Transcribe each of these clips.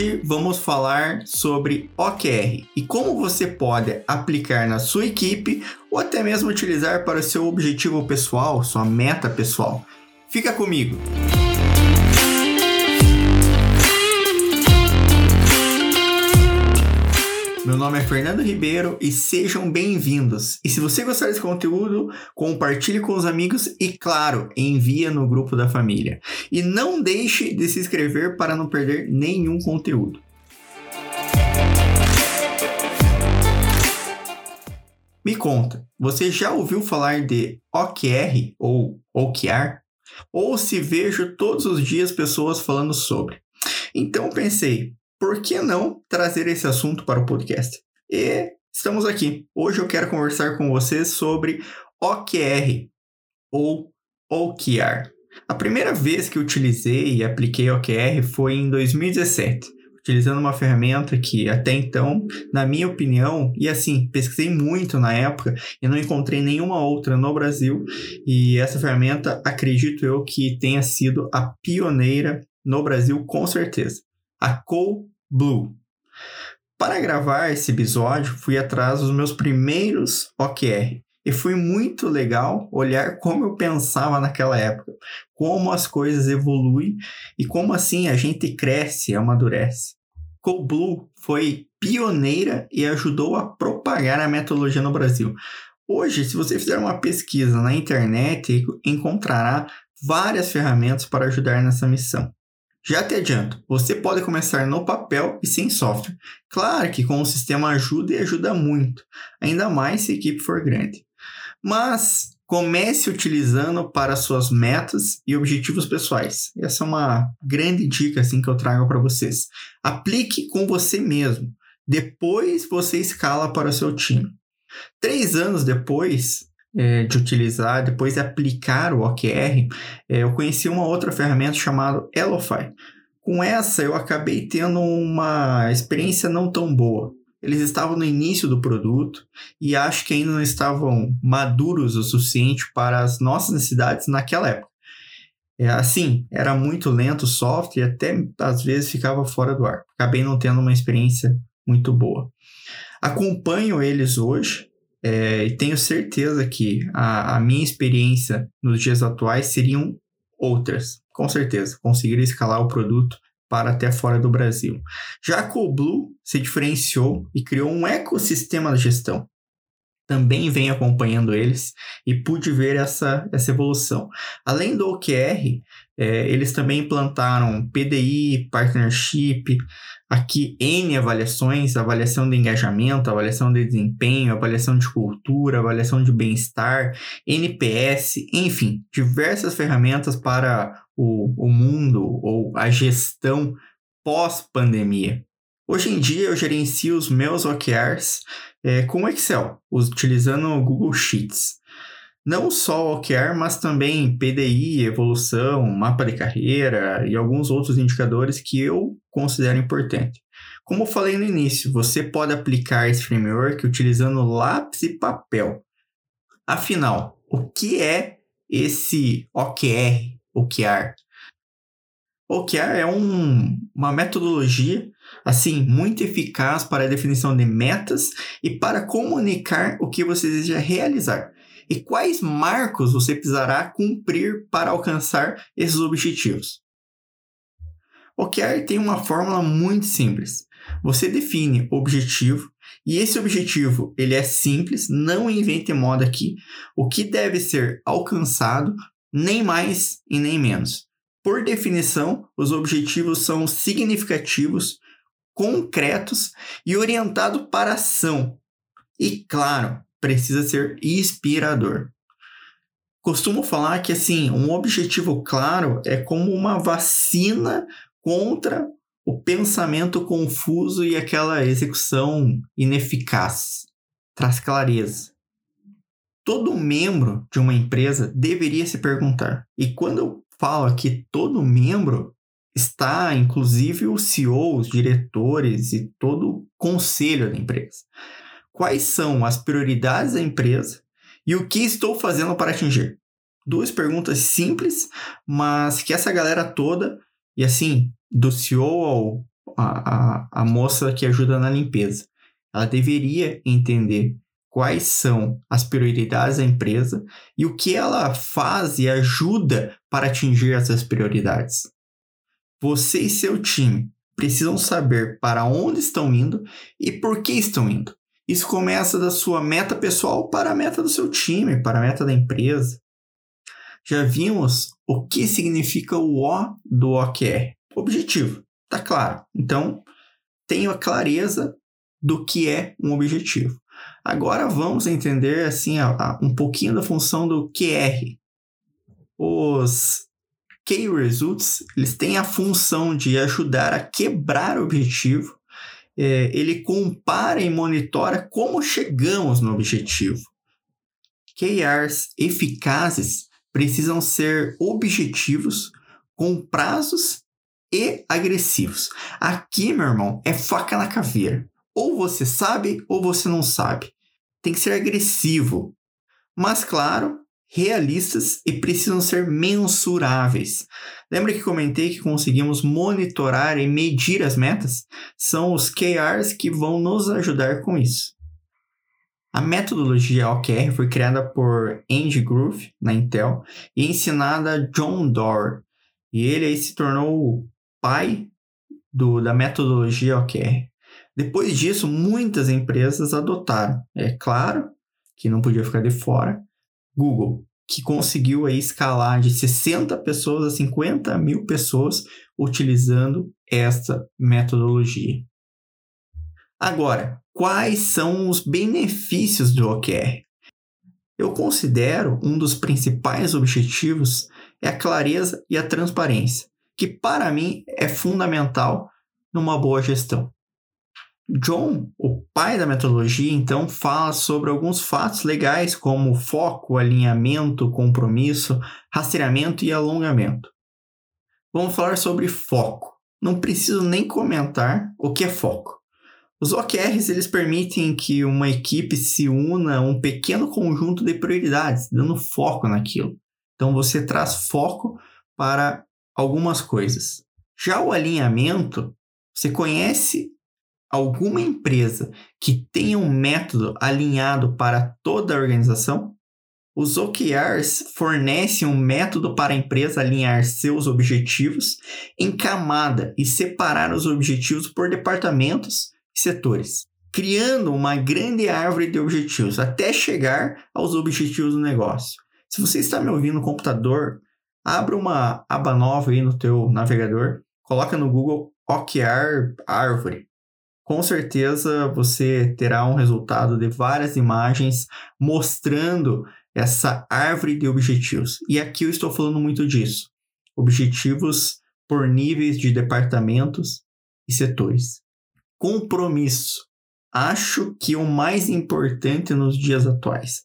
Hoje vamos falar sobre OKR e como você pode aplicar na sua equipe ou até mesmo utilizar para o seu objetivo pessoal, sua meta pessoal. Fica comigo! Meu nome é Fernando Ribeiro e sejam bem-vindos. E se você gostar desse conteúdo, compartilhe com os amigos e, claro, envia no grupo da família. E não deixe de se inscrever para não perder nenhum conteúdo. Me conta, você já ouviu falar de OKR ou OKR? Ou se vejo todos os dias pessoas falando sobre? Então pensei, por que não trazer esse assunto para o podcast? E estamos aqui. Hoje eu quero conversar com vocês sobre OKR ou OKR. A primeira vez que utilizei e apliquei OKR foi em 2017, utilizando uma ferramenta que até então, na minha opinião, e assim, pesquisei muito na época e não encontrei nenhuma outra no Brasil, e essa ferramenta, acredito eu que tenha sido a pioneira no Brasil com certeza. A Co Blue. Para gravar esse episódio, fui atrás dos meus primeiros OKR. E foi muito legal olhar como eu pensava naquela época, como as coisas evoluem e como assim a gente cresce e amadurece. Blue foi pioneira e ajudou a propagar a metodologia no Brasil. Hoje, se você fizer uma pesquisa na internet, encontrará várias ferramentas para ajudar nessa missão. Já te adianto, você pode começar no papel e sem software. Claro que com o sistema ajuda e ajuda muito, ainda mais se a equipe for grande. Mas comece utilizando para suas metas e objetivos pessoais. Essa é uma grande dica assim que eu trago para vocês. Aplique com você mesmo. Depois você escala para o seu time. Três anos depois, é, de utilizar, depois de aplicar o OKR, é, eu conheci uma outra ferramenta chamada Elofy. Com essa, eu acabei tendo uma experiência não tão boa. Eles estavam no início do produto e acho que ainda não estavam maduros o suficiente para as nossas necessidades naquela época. É, assim, era muito lento o software e até às vezes ficava fora do ar. Acabei não tendo uma experiência muito boa. Acompanho eles hoje, é, e tenho certeza que a, a, minha experiência nos dias atuais seriam outras, com certeza. Conseguir escalar o produto para até fora do Brasil. Já a Coolblue se diferenciou e criou um ecossistema de gestão. Também venho acompanhando eles e pude ver essa, essa evolução. Além do OKR, é, eles também implantaram PDI, Partnership, aqui N avaliações, avaliação de engajamento, avaliação de desempenho, avaliação de cultura, avaliação de bem-estar, NPS, enfim, diversas ferramentas para o, o mundo ou a gestão pós-pandemia. Hoje em dia eu gerencio os meus OKRs é, com Excel, utilizando o Google Sheets não só OKR, mas também PDI, evolução, mapa de carreira e alguns outros indicadores que eu considero importante. Como eu falei no início, você pode aplicar esse framework utilizando lápis e papel. Afinal, o que é esse OKR, OKR? OKR é um, uma metodologia assim muito eficaz para a definição de metas e para comunicar o que você deseja realizar e quais marcos você precisará cumprir para alcançar esses objetivos. O OKR tem uma fórmula muito simples. Você define objetivo e esse objetivo ele é simples, não invente moda aqui. O que deve ser alcançado, nem mais e nem menos. Por definição, os objetivos são significativos, concretos e orientados para ação. E claro, precisa ser inspirador. Costumo falar que assim, um objetivo claro é como uma vacina contra o pensamento confuso e aquela execução ineficaz. Traz clareza. Todo membro de uma empresa deveria se perguntar. E quando eu falo aqui todo membro, está inclusive o CEO, os diretores e todo o conselho da empresa quais são as prioridades da empresa e o que estou fazendo para atingir. Duas perguntas simples, mas que essa galera toda, e assim, do CEO ao, a, a, a moça que ajuda na limpeza. Ela deveria entender quais são as prioridades da empresa e o que ela faz e ajuda para atingir essas prioridades. Você e seu time precisam saber para onde estão indo e por que estão indo. Isso começa da sua meta pessoal para a meta do seu time, para a meta da empresa. Já vimos o que significa o O do OKR. Objetivo, tá claro. Então, tenha clareza do que é um objetivo. Agora vamos entender assim a, a, um pouquinho da função do QR. Os Key Results eles têm a função de ajudar a quebrar o objetivo. É, ele compara e monitora como chegamos no objetivo. KRs eficazes precisam ser objetivos, com prazos e agressivos. Aqui, meu irmão, é faca na caveira. Ou você sabe ou você não sabe. Tem que ser agressivo. Mas, claro, realistas e precisam ser mensuráveis. Lembra que comentei que conseguimos monitorar e medir as metas? São os KRs que vão nos ajudar com isso. A metodologia OKR foi criada por Andy Groove na Intel e ensinada a John Doerr. E ele aí se tornou o pai do, da metodologia OKR. Depois disso, muitas empresas adotaram. É claro que não podia ficar de fora. Google, que conseguiu aí escalar de 60 pessoas a 50 mil pessoas utilizando esta metodologia. Agora, quais são os benefícios do OKR? Eu considero um dos principais objetivos é a clareza e a transparência, que para mim é fundamental numa boa gestão. John, o pai da metodologia, então fala sobre alguns fatos legais como foco, alinhamento, compromisso, rastreamento e alongamento. Vamos falar sobre foco. Não preciso nem comentar o que é foco. Os OKRs eles permitem que uma equipe se una a um pequeno conjunto de prioridades, dando foco naquilo. Então você traz foco para algumas coisas. Já o alinhamento, você conhece alguma empresa que tenha um método alinhado para toda a organização? Os OKRs fornecem um método para a empresa alinhar seus objetivos em camada e separar os objetivos por departamentos e setores, criando uma grande árvore de objetivos até chegar aos objetivos do negócio. Se você está me ouvindo no computador, abra uma aba nova aí no teu navegador, coloca no Google OKR árvore com certeza você terá um resultado de várias imagens mostrando essa árvore de objetivos. E aqui eu estou falando muito disso. Objetivos por níveis de departamentos e setores. Compromisso. Acho que o mais importante nos dias atuais.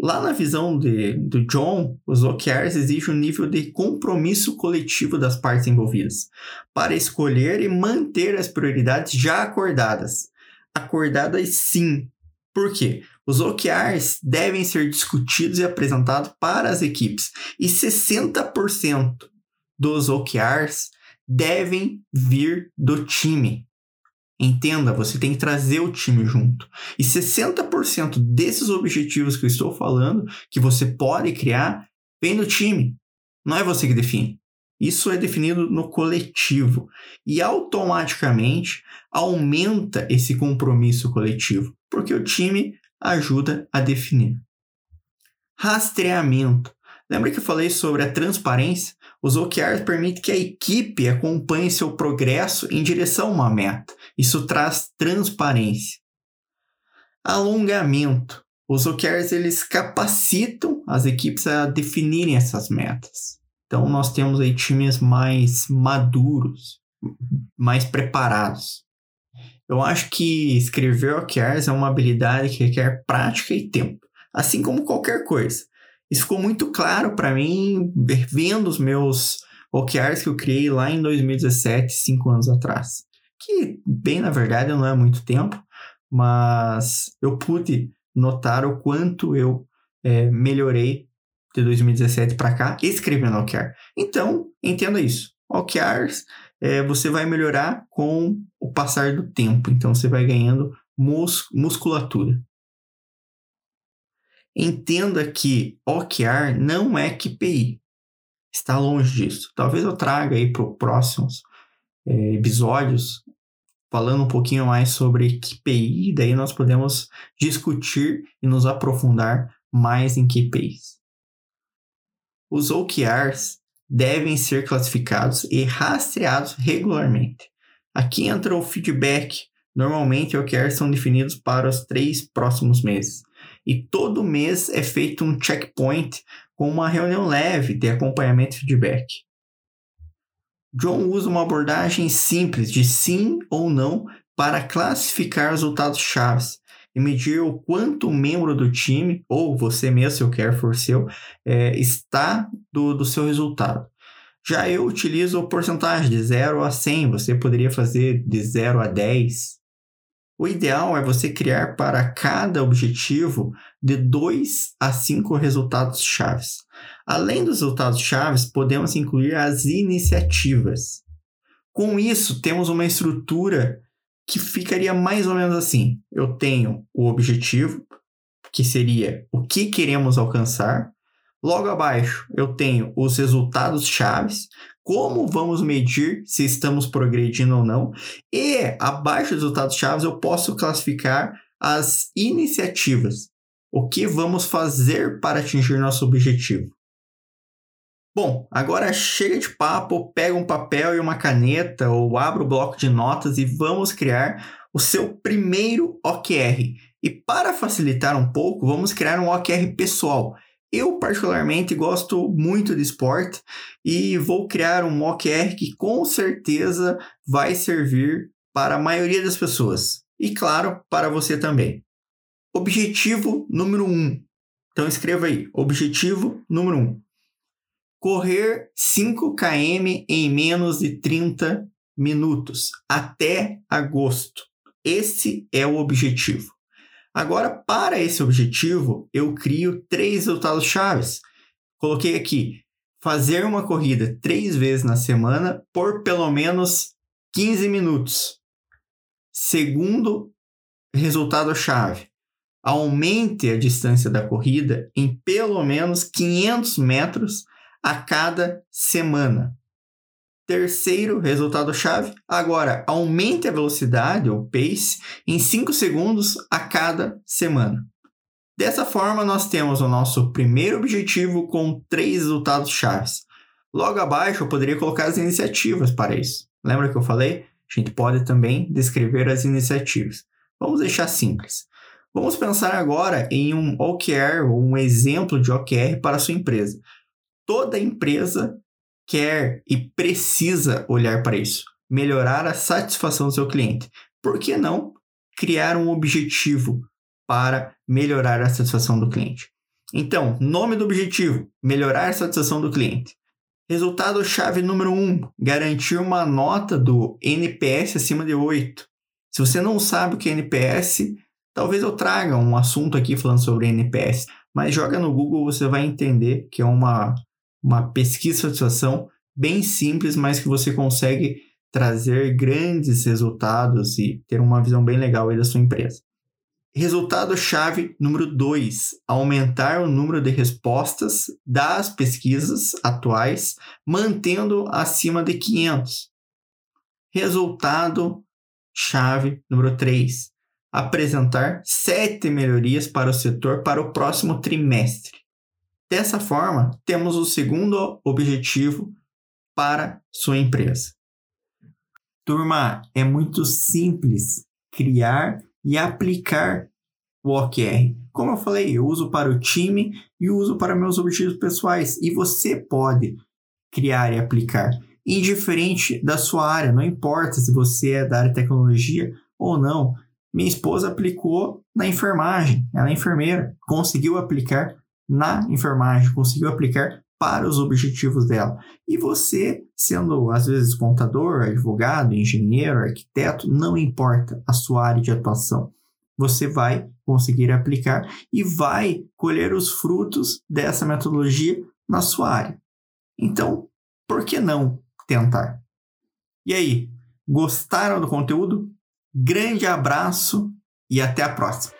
Lá na visão de, do John, os OKRs exigem um nível de compromisso coletivo das partes envolvidas para escolher e manter as prioridades já acordadas. Acordadas sim. Por quê? Os OKRs devem ser discutidos e apresentados para as equipes e 60% dos OKRs devem vir do time. Entenda, você tem que trazer o time junto. E 60% desses objetivos que eu estou falando, que você pode criar, vem do time. Não é você que define. Isso é definido no coletivo e automaticamente aumenta esse compromisso coletivo, porque o time ajuda a definir. Rastreamento. Lembra que eu falei sobre a transparência? Os OKRs permitem que a equipe acompanhe seu progresso em direção a uma meta. Isso traz transparência. Alongamento. Os OKRs eles capacitam as equipes a definirem essas metas. Então nós temos aí times mais maduros, mais preparados. Eu acho que escrever OKRs é uma habilidade que requer prática e tempo, assim como qualquer coisa. Isso ficou muito claro para mim vendo os meus OKRs que eu criei lá em 2017, cinco anos atrás. Que, bem na verdade, não é muito tempo, mas eu pude notar o quanto eu é, melhorei de 2017 para cá escrevendo OKR. Então, entenda isso. OKRs é, você vai melhorar com o passar do tempo. Então, você vai ganhando mus musculatura. Entenda que OKR não é KPI. Está longe disso. Talvez eu traga aí para os próximos é, episódios falando um pouquinho mais sobre KPI, daí nós podemos discutir e nos aprofundar mais em KPIs. Os OKRs devem ser classificados e rastreados regularmente. Aqui entra o feedback. Normalmente, OKRs são definidos para os três próximos meses. E todo mês é feito um checkpoint com uma reunião leve de acompanhamento e feedback. John usa uma abordagem simples de sim ou não para classificar resultados chaves e medir o quanto o membro do time, ou você mesmo, se eu quer for seu, é, está do, do seu resultado. Já eu utilizo porcentagem de 0 a 100, você poderia fazer de 0 a 10. O ideal é você criar para cada objetivo de 2 a 5 resultados chaves. Além dos resultados chaves, podemos incluir as iniciativas. Com isso, temos uma estrutura que ficaria mais ou menos assim: eu tenho o objetivo, que seria o que queremos alcançar. Logo abaixo, eu tenho os resultados chaves, como vamos medir se estamos progredindo ou não. E abaixo dos resultados chaves, eu posso classificar as iniciativas. O que vamos fazer para atingir nosso objetivo? Bom, agora chega de papo, pega um papel e uma caneta ou abra o bloco de notas e vamos criar o seu primeiro OKR. E para facilitar um pouco, vamos criar um OKR pessoal. Eu, particularmente, gosto muito de esporte e vou criar um OKR que com certeza vai servir para a maioria das pessoas. E, claro, para você também. Objetivo número 1. Um. Então, escreva aí: objetivo número 1. Um correr 5 km em menos de 30 minutos até agosto. Esse é o objetivo. Agora, para esse objetivo, eu crio três resultados chaves. Coloquei aqui: fazer uma corrida três vezes na semana por pelo menos 15 minutos. Segundo resultado chave: aumente a distância da corrida em pelo menos 500 metros a cada semana. Terceiro resultado-chave, agora aumente a velocidade, ou pace, em 5 segundos a cada semana. Dessa forma, nós temos o nosso primeiro objetivo com três resultados chaves. Logo abaixo, eu poderia colocar as iniciativas para isso. Lembra que eu falei? A gente pode também descrever as iniciativas. Vamos deixar simples. Vamos pensar agora em um OKR, ou um exemplo de OKR para a sua empresa toda empresa quer e precisa olhar para isso, melhorar a satisfação do seu cliente. Por que não criar um objetivo para melhorar a satisfação do cliente? Então, nome do objetivo: melhorar a satisfação do cliente. Resultado-chave número 1: um, garantir uma nota do NPS acima de 8. Se você não sabe o que é NPS, talvez eu traga um assunto aqui falando sobre NPS, mas joga no Google, você vai entender que é uma uma pesquisa de satisfação bem simples, mas que você consegue trazer grandes resultados e ter uma visão bem legal aí da sua empresa. Resultado-chave número 2: aumentar o número de respostas das pesquisas atuais, mantendo acima de 500. Resultado-chave número 3: apresentar sete melhorias para o setor para o próximo trimestre. Dessa forma, temos o segundo objetivo para sua empresa. Turma, é muito simples criar e aplicar o OKR. Como eu falei, eu uso para o time e uso para meus objetivos pessoais. E você pode criar e aplicar, indiferente da sua área, não importa se você é da área de tecnologia ou não. Minha esposa aplicou na enfermagem, ela é enfermeira, conseguiu aplicar na enfermagem, conseguiu aplicar para os objetivos dela. E você, sendo às vezes contador, advogado, engenheiro, arquiteto, não importa a sua área de atuação, você vai conseguir aplicar e vai colher os frutos dessa metodologia na sua área. Então, por que não tentar? E aí, gostaram do conteúdo? Grande abraço e até a próxima!